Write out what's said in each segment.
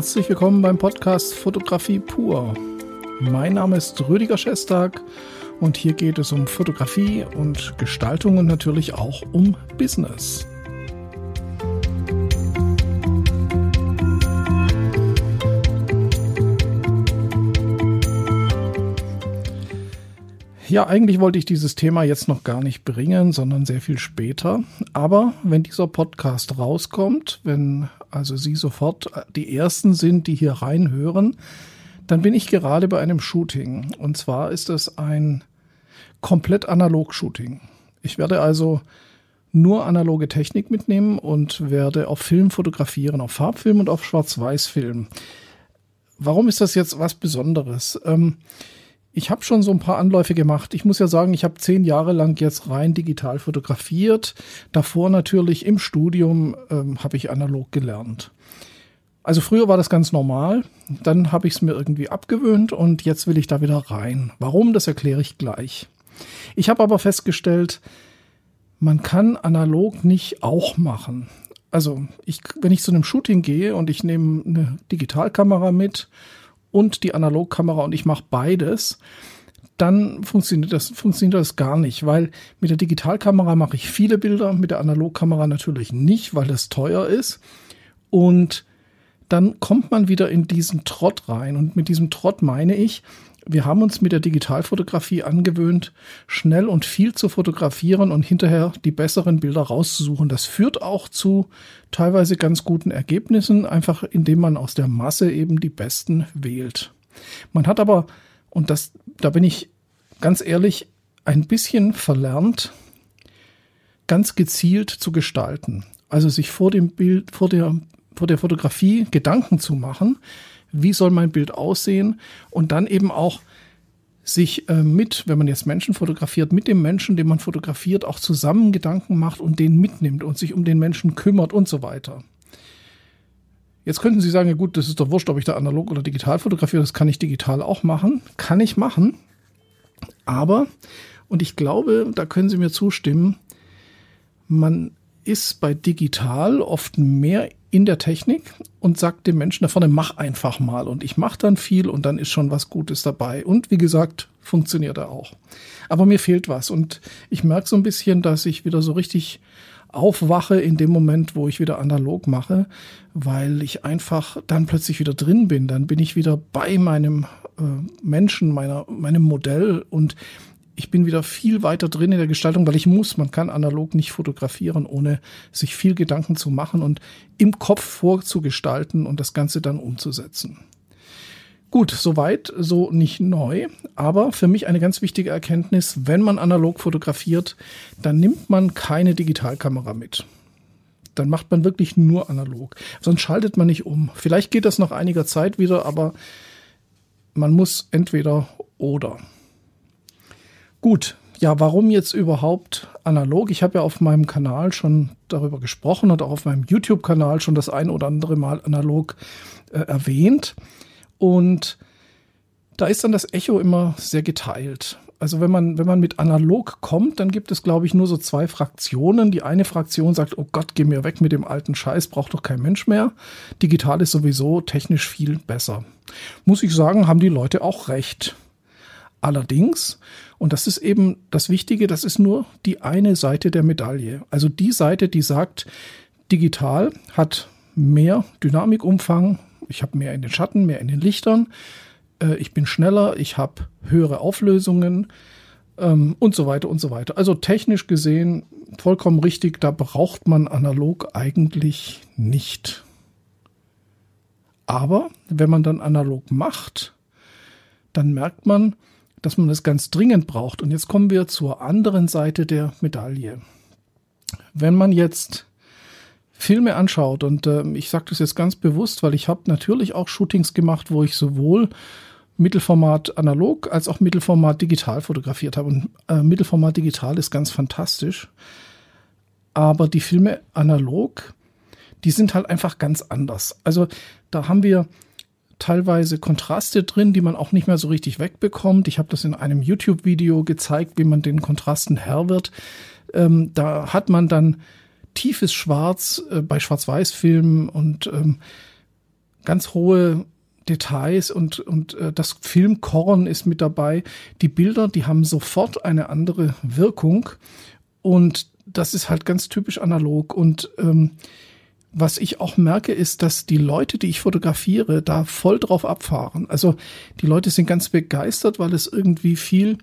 herzlich willkommen beim Podcast Fotografie pur. Mein Name ist Rüdiger Schestag und hier geht es um Fotografie und Gestaltung und natürlich auch um Business. Ja, eigentlich wollte ich dieses Thema jetzt noch gar nicht bringen, sondern sehr viel später. Aber wenn dieser Podcast rauskommt, wenn also Sie sofort die Ersten sind, die hier reinhören, dann bin ich gerade bei einem Shooting. Und zwar ist es ein komplett analog Shooting. Ich werde also nur analoge Technik mitnehmen und werde auf Film fotografieren, auf Farbfilm und auf Schwarz-Weiß-Film. Warum ist das jetzt was Besonderes? Ähm, ich habe schon so ein paar Anläufe gemacht. Ich muss ja sagen, ich habe zehn Jahre lang jetzt rein digital fotografiert. Davor natürlich im Studium ähm, habe ich analog gelernt. Also früher war das ganz normal, dann habe ich es mir irgendwie abgewöhnt und jetzt will ich da wieder rein. Warum, das erkläre ich gleich. Ich habe aber festgestellt, man kann analog nicht auch machen. Also ich, wenn ich zu einem Shooting gehe und ich nehme eine Digitalkamera mit und die Analogkamera und ich mache beides, dann funktioniert das, funktioniert das gar nicht, weil mit der Digitalkamera mache ich viele Bilder, mit der Analogkamera natürlich nicht, weil das teuer ist. Und dann kommt man wieder in diesen Trott rein. Und mit diesem Trott meine ich, wir haben uns mit der Digitalfotografie angewöhnt, schnell und viel zu fotografieren und hinterher die besseren Bilder rauszusuchen. Das führt auch zu teilweise ganz guten Ergebnissen, einfach indem man aus der Masse eben die besten wählt. Man hat aber, und das, da bin ich ganz ehrlich, ein bisschen verlernt, ganz gezielt zu gestalten. Also sich vor dem Bild, vor der, vor der Fotografie Gedanken zu machen, wie soll mein Bild aussehen und dann eben auch sich äh, mit, wenn man jetzt Menschen fotografiert, mit dem Menschen, den man fotografiert, auch zusammen Gedanken macht und den mitnimmt und sich um den Menschen kümmert und so weiter. Jetzt könnten Sie sagen, ja gut, das ist doch wurscht, ob ich da analog oder digital fotografiere, das kann ich digital auch machen. Kann ich machen. Aber, und ich glaube, da können Sie mir zustimmen, man ist bei digital oft mehr in der Technik und sagt dem Menschen da vorne, mach einfach mal. Und ich mache dann viel und dann ist schon was Gutes dabei. Und wie gesagt, funktioniert er auch. Aber mir fehlt was. Und ich merke so ein bisschen, dass ich wieder so richtig aufwache in dem Moment, wo ich wieder analog mache, weil ich einfach dann plötzlich wieder drin bin. Dann bin ich wieder bei meinem äh, Menschen, meiner, meinem Modell und ich bin wieder viel weiter drin in der Gestaltung, weil ich muss. Man kann analog nicht fotografieren, ohne sich viel Gedanken zu machen und im Kopf vorzugestalten und das Ganze dann umzusetzen. Gut, soweit, so nicht neu, aber für mich eine ganz wichtige Erkenntnis, wenn man analog fotografiert, dann nimmt man keine Digitalkamera mit. Dann macht man wirklich nur analog. Sonst schaltet man nicht um. Vielleicht geht das nach einiger Zeit wieder, aber man muss entweder oder. Gut, ja, warum jetzt überhaupt analog? Ich habe ja auf meinem Kanal schon darüber gesprochen und auch auf meinem YouTube-Kanal schon das ein oder andere Mal analog äh, erwähnt. Und da ist dann das Echo immer sehr geteilt. Also wenn man, wenn man mit analog kommt, dann gibt es, glaube ich, nur so zwei Fraktionen. Die eine Fraktion sagt, oh Gott, geh mir weg mit dem alten Scheiß, braucht doch kein Mensch mehr. Digital ist sowieso technisch viel besser. Muss ich sagen, haben die Leute auch recht. Allerdings, und das ist eben das Wichtige, das ist nur die eine Seite der Medaille. Also die Seite, die sagt, digital hat mehr Dynamikumfang, ich habe mehr in den Schatten, mehr in den Lichtern, äh, ich bin schneller, ich habe höhere Auflösungen ähm, und so weiter und so weiter. Also technisch gesehen vollkommen richtig, da braucht man analog eigentlich nicht. Aber wenn man dann analog macht, dann merkt man, dass man es ganz dringend braucht. Und jetzt kommen wir zur anderen Seite der Medaille. Wenn man jetzt Filme anschaut, und äh, ich sage das jetzt ganz bewusst, weil ich habe natürlich auch Shootings gemacht, wo ich sowohl Mittelformat analog als auch Mittelformat digital fotografiert habe. Und äh, Mittelformat digital ist ganz fantastisch. Aber die Filme analog, die sind halt einfach ganz anders. Also da haben wir teilweise Kontraste drin, die man auch nicht mehr so richtig wegbekommt. Ich habe das in einem YouTube-Video gezeigt, wie man den Kontrasten Herr wird. Ähm, da hat man dann tiefes Schwarz äh, bei Schwarz-Weiß-Filmen und ähm, ganz hohe Details und, und äh, das Filmkorn ist mit dabei. Die Bilder, die haben sofort eine andere Wirkung und das ist halt ganz typisch analog. Und ähm, was ich auch merke, ist, dass die Leute, die ich fotografiere, da voll drauf abfahren. Also die Leute sind ganz begeistert, weil es irgendwie viel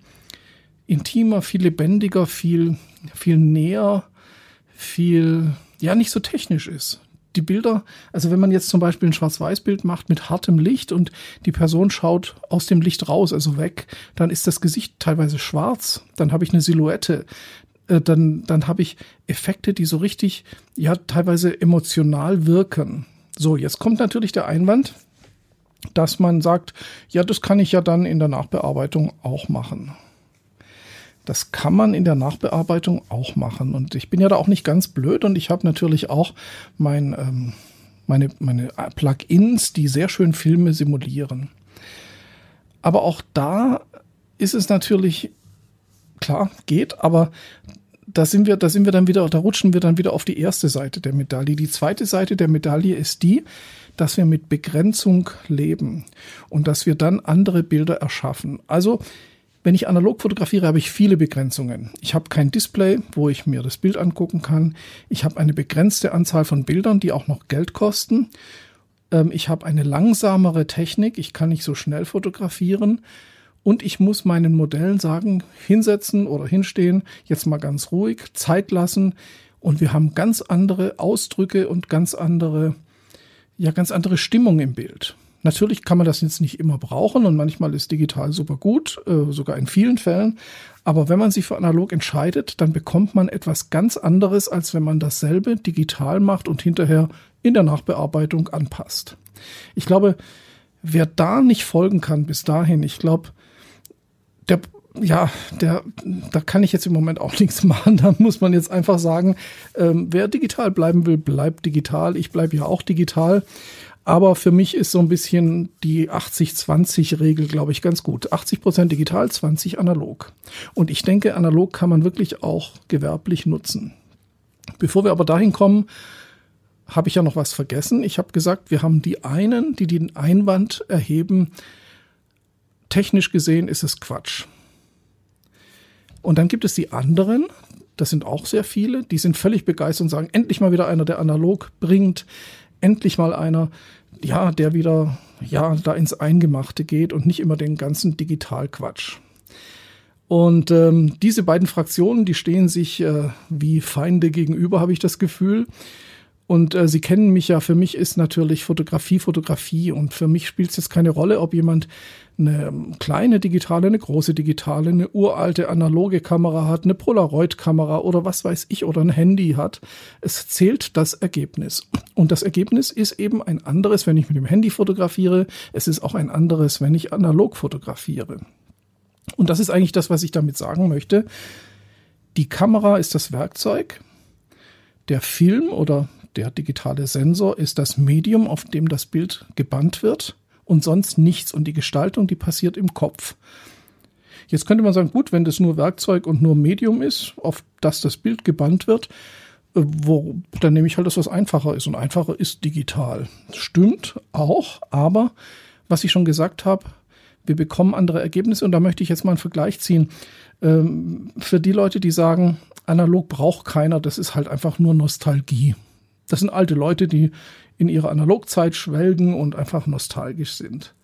intimer, viel lebendiger, viel, viel näher, viel, ja, nicht so technisch ist. Die Bilder, also wenn man jetzt zum Beispiel ein Schwarz-Weiß-Bild macht mit hartem Licht und die Person schaut aus dem Licht raus, also weg, dann ist das Gesicht teilweise schwarz, dann habe ich eine Silhouette, äh, dann, dann habe ich Effekte, die so richtig, ja, teilweise emotional wirken. So, jetzt kommt natürlich der Einwand, dass man sagt, ja, das kann ich ja dann in der Nachbearbeitung auch machen. Das kann man in der Nachbearbeitung auch machen. Und ich bin ja da auch nicht ganz blöd und ich habe natürlich auch mein, ähm, meine, meine Plugins, die sehr schön Filme simulieren. Aber auch da ist es natürlich klar, geht, aber da sind wir, da sind wir dann wieder, da rutschen wir dann wieder auf die erste Seite der Medaille. Die zweite Seite der Medaille ist die, dass wir mit Begrenzung leben und dass wir dann andere Bilder erschaffen. Also, wenn ich analog fotografiere, habe ich viele Begrenzungen. Ich habe kein Display, wo ich mir das Bild angucken kann. Ich habe eine begrenzte Anzahl von Bildern, die auch noch Geld kosten. Ähm, ich habe eine langsamere Technik. Ich kann nicht so schnell fotografieren. Und ich muss meinen Modellen sagen, hinsetzen oder hinstehen, jetzt mal ganz ruhig, Zeit lassen. Und wir haben ganz andere Ausdrücke und ganz andere, ja, ganz andere Stimmung im Bild. Natürlich kann man das jetzt nicht immer brauchen und manchmal ist digital super gut, äh, sogar in vielen Fällen. Aber wenn man sich für analog entscheidet, dann bekommt man etwas ganz anderes, als wenn man dasselbe digital macht und hinterher in der Nachbearbeitung anpasst. Ich glaube, wer da nicht folgen kann bis dahin, ich glaube, der, ja, der, da kann ich jetzt im Moment auch nichts machen. Da muss man jetzt einfach sagen, ähm, wer digital bleiben will, bleibt digital. Ich bleibe ja auch digital. Aber für mich ist so ein bisschen die 80-20-Regel, glaube ich, ganz gut. 80 Prozent digital, 20 analog. Und ich denke, analog kann man wirklich auch gewerblich nutzen. Bevor wir aber dahin kommen, habe ich ja noch was vergessen. Ich habe gesagt, wir haben die einen, die den Einwand erheben, technisch gesehen ist es Quatsch. Und dann gibt es die anderen, das sind auch sehr viele, die sind völlig begeistert und sagen, endlich mal wieder einer, der analog bringt, endlich mal einer, ja, der wieder, ja, da ins Eingemachte geht und nicht immer den ganzen Digitalquatsch. Und ähm, diese beiden Fraktionen, die stehen sich äh, wie Feinde gegenüber, habe ich das Gefühl. Und äh, Sie kennen mich ja, für mich ist natürlich Fotografie Fotografie und für mich spielt es jetzt keine Rolle, ob jemand eine kleine digitale, eine große digitale, eine uralte analoge Kamera hat, eine Polaroid-Kamera oder was weiß ich oder ein Handy hat. Es zählt das Ergebnis. Und das Ergebnis ist eben ein anderes, wenn ich mit dem Handy fotografiere. Es ist auch ein anderes, wenn ich analog fotografiere. Und das ist eigentlich das, was ich damit sagen möchte. Die Kamera ist das Werkzeug. Der Film oder der digitale Sensor ist das Medium, auf dem das Bild gebannt wird und sonst nichts. Und die Gestaltung, die passiert im Kopf. Jetzt könnte man sagen, gut, wenn das nur Werkzeug und nur Medium ist, auf das das Bild gebannt wird, äh, wo, dann nehme ich halt das, was einfacher ist. Und einfacher ist digital. Stimmt auch, aber was ich schon gesagt habe, wir bekommen andere Ergebnisse und da möchte ich jetzt mal einen Vergleich ziehen. Ähm, für die Leute, die sagen, analog braucht keiner, das ist halt einfach nur Nostalgie. Das sind alte Leute, die in ihrer Analogzeit schwelgen und einfach nostalgisch sind.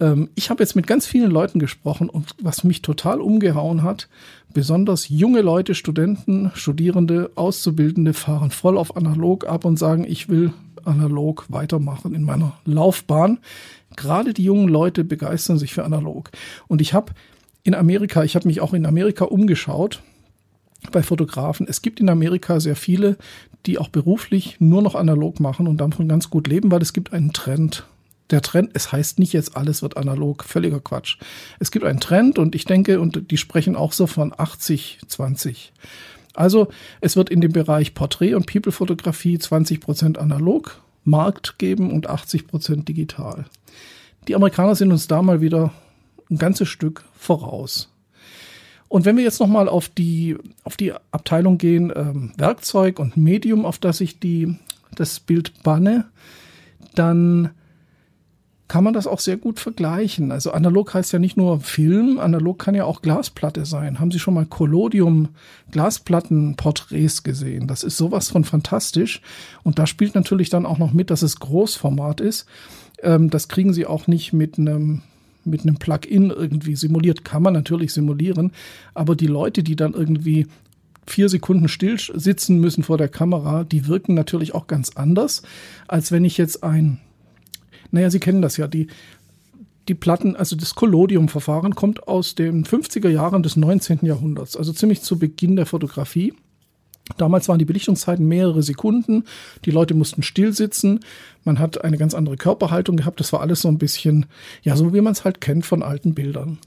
Ähm, ich habe jetzt mit ganz vielen Leuten gesprochen und was mich total umgehauen hat, besonders junge Leute, Studenten, Studierende, Auszubildende fahren voll auf analog ab und sagen, ich will analog weitermachen in meiner Laufbahn. Gerade die jungen Leute begeistern sich für analog. Und ich habe in Amerika, ich habe mich auch in Amerika umgeschaut bei Fotografen. Es gibt in Amerika sehr viele, die auch beruflich nur noch analog machen und davon ganz gut leben, weil es gibt einen Trend. Der Trend, es heißt nicht jetzt alles wird analog, völliger Quatsch. Es gibt einen Trend und ich denke, und die sprechen auch so von 80, 20. Also es wird in dem Bereich Porträt- und People-Fotografie 20 Prozent analog Markt geben und 80 Prozent digital. Die Amerikaner sind uns da mal wieder ein ganzes Stück voraus. Und wenn wir jetzt nochmal auf die, auf die Abteilung gehen, ähm, Werkzeug und Medium, auf das ich die, das Bild banne, dann kann man das auch sehr gut vergleichen. Also analog heißt ja nicht nur Film, analog kann ja auch Glasplatte sein. Haben Sie schon mal Collodium Glasplattenporträts gesehen? Das ist sowas von fantastisch. Und da spielt natürlich dann auch noch mit, dass es Großformat ist. Ähm, das kriegen Sie auch nicht mit einem mit einem Plugin irgendwie simuliert. Kann man natürlich simulieren, aber die Leute, die dann irgendwie vier Sekunden still sitzen müssen vor der Kamera, die wirken natürlich auch ganz anders, als wenn ich jetzt ein, naja, Sie kennen das ja, die, die Platten, also das Collodium-Verfahren kommt aus den 50er Jahren des 19. Jahrhunderts, also ziemlich zu Beginn der Fotografie. Damals waren die Belichtungszeiten mehrere Sekunden. Die Leute mussten still sitzen. Man hat eine ganz andere Körperhaltung gehabt. Das war alles so ein bisschen, ja, so wie man es halt kennt von alten Bildern.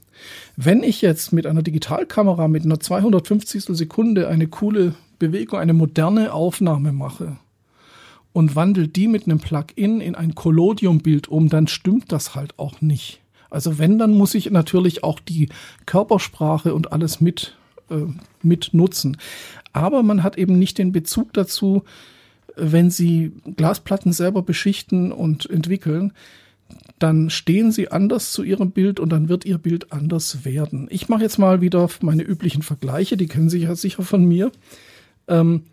Wenn ich jetzt mit einer Digitalkamera mit einer 250. Sekunde eine coole Bewegung, eine moderne Aufnahme mache und wandle die mit einem Plugin in ein Collodium-Bild um, dann stimmt das halt auch nicht. Also wenn, dann muss ich natürlich auch die Körpersprache und alles mit, äh, mit nutzen aber man hat eben nicht den Bezug dazu, wenn Sie Glasplatten selber beschichten und entwickeln, dann stehen Sie anders zu Ihrem Bild und dann wird Ihr Bild anders werden. Ich mache jetzt mal wieder meine üblichen Vergleiche, die kennen Sie ja sicher von mir. Ähm,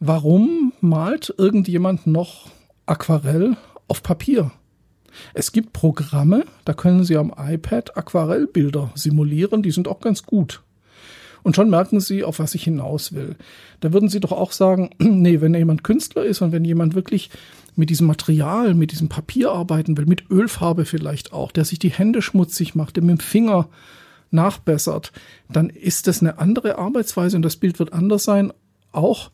warum malt irgendjemand noch Aquarell auf Papier? Es gibt Programme, da können Sie am iPad Aquarellbilder simulieren, die sind auch ganz gut. Und schon merken sie, auf was ich hinaus will. Da würden sie doch auch sagen, nee, wenn jemand Künstler ist und wenn jemand wirklich mit diesem Material, mit diesem Papier arbeiten will, mit Ölfarbe vielleicht auch, der sich die Hände schmutzig macht, der mit dem Finger nachbessert, dann ist das eine andere Arbeitsweise und das Bild wird anders sein. Auch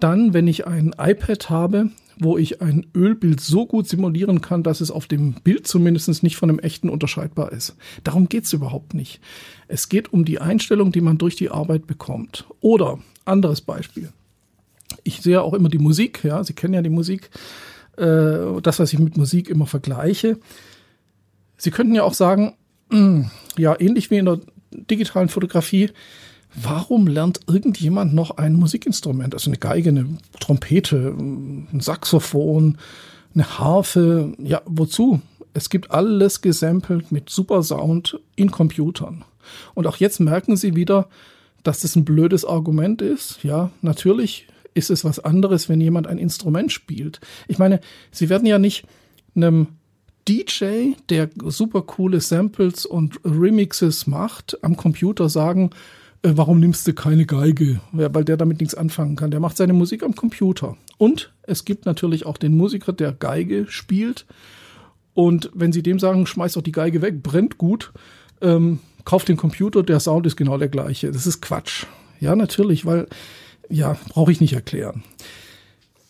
dann, wenn ich ein iPad habe, wo ich ein Ölbild so gut simulieren kann, dass es auf dem Bild zumindest nicht von einem echten unterscheidbar ist. Darum geht's überhaupt nicht. Es geht um die Einstellung, die man durch die Arbeit bekommt. Oder anderes Beispiel. Ich sehe auch immer die Musik, ja, Sie kennen ja die Musik, äh, das, was ich mit Musik immer vergleiche. Sie könnten ja auch sagen, hm, ja, ähnlich wie in der digitalen Fotografie, Warum lernt irgendjemand noch ein Musikinstrument? Also eine Geige, eine Trompete, ein Saxophon, eine Harfe. Ja, wozu? Es gibt alles gesampelt mit super Sound in Computern. Und auch jetzt merken Sie wieder, dass das ein blödes Argument ist. Ja, natürlich ist es was anderes, wenn jemand ein Instrument spielt. Ich meine, Sie werden ja nicht einem DJ, der super coole Samples und Remixes macht, am Computer sagen, warum nimmst du keine Geige? Weil der damit nichts anfangen kann. Der macht seine Musik am Computer. Und es gibt natürlich auch den Musiker, der Geige spielt. Und wenn sie dem sagen, schmeiß doch die Geige weg, brennt gut, ähm, kauft den Computer, der Sound ist genau der gleiche. Das ist Quatsch. Ja, natürlich, weil, ja, brauche ich nicht erklären.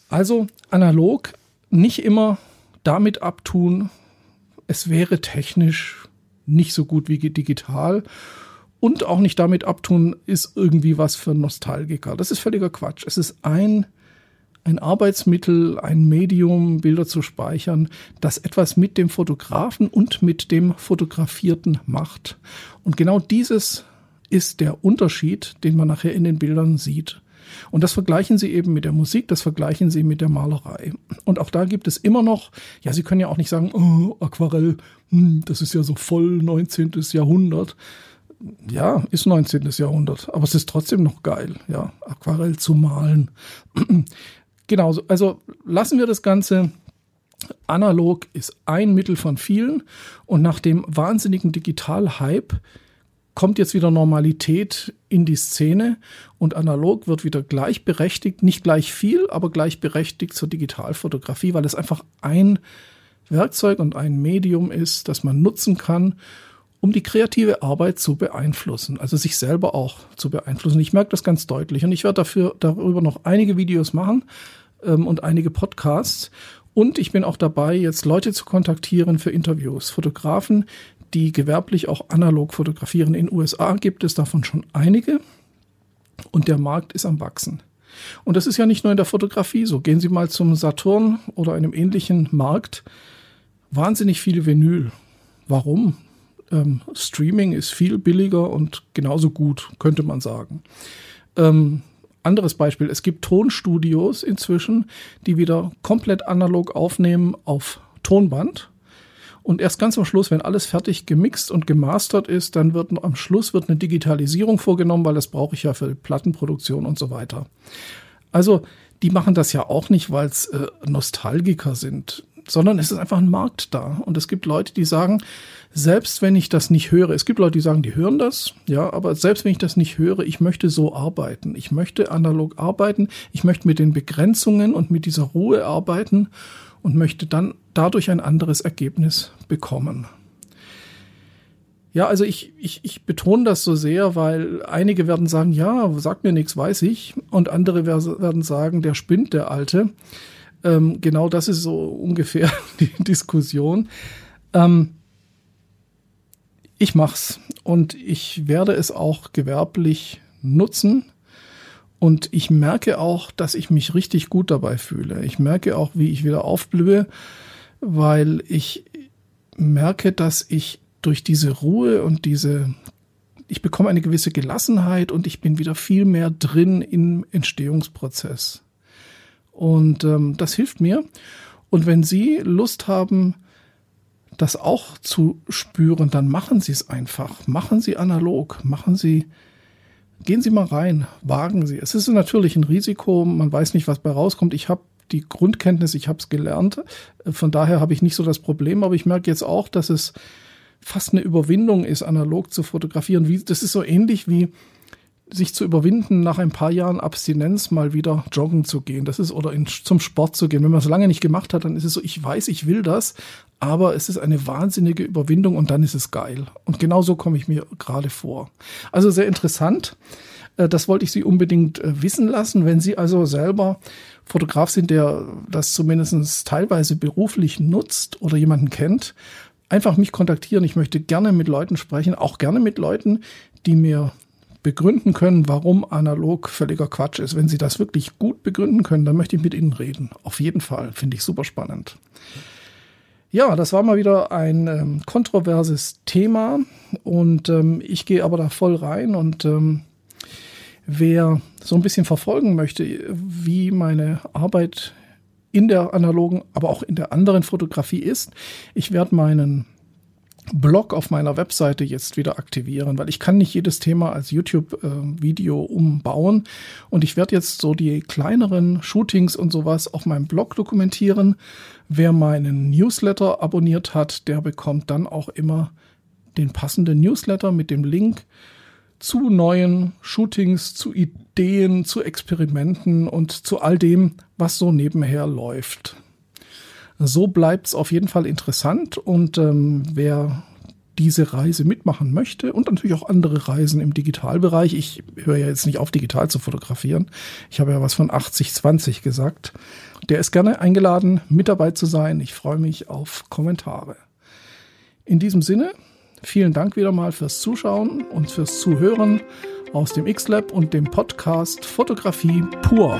Also analog nicht immer damit abtun, es wäre technisch nicht so gut wie digital und auch nicht damit abtun, ist irgendwie was für Nostalgiker. Das ist völliger Quatsch. Es ist ein, ein Arbeitsmittel, ein Medium, Bilder zu speichern, das etwas mit dem Fotografen und mit dem Fotografierten macht. Und genau dieses ist der Unterschied, den man nachher in den Bildern sieht. Und das vergleichen Sie eben mit der Musik, das vergleichen Sie mit der Malerei. Und auch da gibt es immer noch, ja, Sie können ja auch nicht sagen, oh, Aquarell, hm, das ist ja so voll 19. Jahrhundert, ja, ist 19. Jahrhundert, aber es ist trotzdem noch geil, ja, Aquarell zu malen. genau, also lassen wir das Ganze. Analog ist ein Mittel von vielen und nach dem wahnsinnigen Digital-Hype kommt jetzt wieder Normalität in die Szene und analog wird wieder gleichberechtigt, nicht gleich viel, aber gleichberechtigt zur Digitalfotografie, weil es einfach ein Werkzeug und ein Medium ist, das man nutzen kann, um die kreative Arbeit zu beeinflussen, also sich selber auch zu beeinflussen. Ich merke das ganz deutlich und ich werde dafür darüber noch einige Videos machen ähm, und einige Podcasts. Und ich bin auch dabei, jetzt Leute zu kontaktieren für Interviews. Fotografen, die gewerblich auch analog fotografieren. In USA gibt es davon schon einige und der Markt ist am Wachsen. Und das ist ja nicht nur in der Fotografie so. Gehen Sie mal zum Saturn oder einem ähnlichen Markt. Wahnsinnig viele Vinyl. Warum? Ähm, Streaming ist viel billiger und genauso gut, könnte man sagen. Ähm, anderes Beispiel, es gibt Tonstudios inzwischen, die wieder komplett analog aufnehmen auf Tonband. Und erst ganz am Schluss, wenn alles fertig gemixt und gemastert ist, dann wird am Schluss wird eine Digitalisierung vorgenommen, weil das brauche ich ja für Plattenproduktion und so weiter. Also die machen das ja auch nicht, weil es äh, Nostalgiker sind, sondern es ist einfach ein Markt da. Und es gibt Leute, die sagen, selbst wenn ich das nicht höre, es gibt Leute, die sagen, die hören das, ja, aber selbst wenn ich das nicht höre, ich möchte so arbeiten. Ich möchte analog arbeiten. Ich möchte mit den Begrenzungen und mit dieser Ruhe arbeiten und möchte dann dadurch ein anderes Ergebnis bekommen. Ja, also ich, ich, ich betone das so sehr, weil einige werden sagen, ja, sagt mir nichts, weiß ich. Und andere werden sagen, der spinnt, der Alte. Ähm, genau das ist so ungefähr die Diskussion. Ähm, ich mach's und ich werde es auch gewerblich nutzen. Und ich merke auch, dass ich mich richtig gut dabei fühle. Ich merke auch, wie ich wieder aufblühe, weil ich merke, dass ich durch diese Ruhe und diese, ich bekomme eine gewisse Gelassenheit und ich bin wieder viel mehr drin im Entstehungsprozess. Und ähm, das hilft mir. Und wenn Sie Lust haben, das auch zu spüren, dann machen Sie es einfach. Machen Sie analog. Machen Sie, gehen Sie mal rein. Wagen Sie. Es ist natürlich ein Risiko. Man weiß nicht, was bei rauskommt. Ich habe die Grundkenntnis, ich habe es gelernt. Von daher habe ich nicht so das Problem. Aber ich merke jetzt auch, dass es fast eine Überwindung ist, analog zu fotografieren. Wie, das ist so ähnlich wie sich zu überwinden, nach ein paar Jahren Abstinenz mal wieder joggen zu gehen. Das ist oder in, zum Sport zu gehen. Wenn man es lange nicht gemacht hat, dann ist es so, ich weiß, ich will das, aber es ist eine wahnsinnige Überwindung und dann ist es geil. Und genau so komme ich mir gerade vor. Also sehr interessant. Äh, das wollte ich Sie unbedingt äh, wissen lassen. Wenn Sie also selber Fotograf sind, der das zumindest teilweise beruflich nutzt oder jemanden kennt, einfach mich kontaktieren. Ich möchte gerne mit Leuten sprechen, auch gerne mit Leuten, die mir begründen können, warum analog völliger Quatsch ist. Wenn Sie das wirklich gut begründen können, dann möchte ich mit Ihnen reden. Auf jeden Fall. Finde ich super spannend. Ja, das war mal wieder ein ähm, kontroverses Thema und ähm, ich gehe aber da voll rein und ähm, wer so ein bisschen verfolgen möchte, wie meine Arbeit in der analogen, aber auch in der anderen Fotografie ist. Ich werde meinen Blog auf meiner Webseite jetzt wieder aktivieren, weil ich kann nicht jedes Thema als YouTube-Video äh, umbauen und ich werde jetzt so die kleineren Shootings und sowas auf meinem Blog dokumentieren. Wer meinen Newsletter abonniert hat, der bekommt dann auch immer den passenden Newsletter mit dem Link zu neuen Shootings, zu Ideen, zu Experimenten und zu all dem, was so nebenher läuft. So bleibt es auf jeden Fall interessant und ähm, wer diese Reise mitmachen möchte und natürlich auch andere Reisen im Digitalbereich. Ich höre ja jetzt nicht auf, digital zu fotografieren. Ich habe ja was von 80-20 gesagt. Der ist gerne eingeladen, mit dabei zu sein. Ich freue mich auf Kommentare. In diesem Sinne, Vielen Dank wieder mal fürs Zuschauen und fürs Zuhören aus dem X-Lab und dem Podcast Fotografie pur.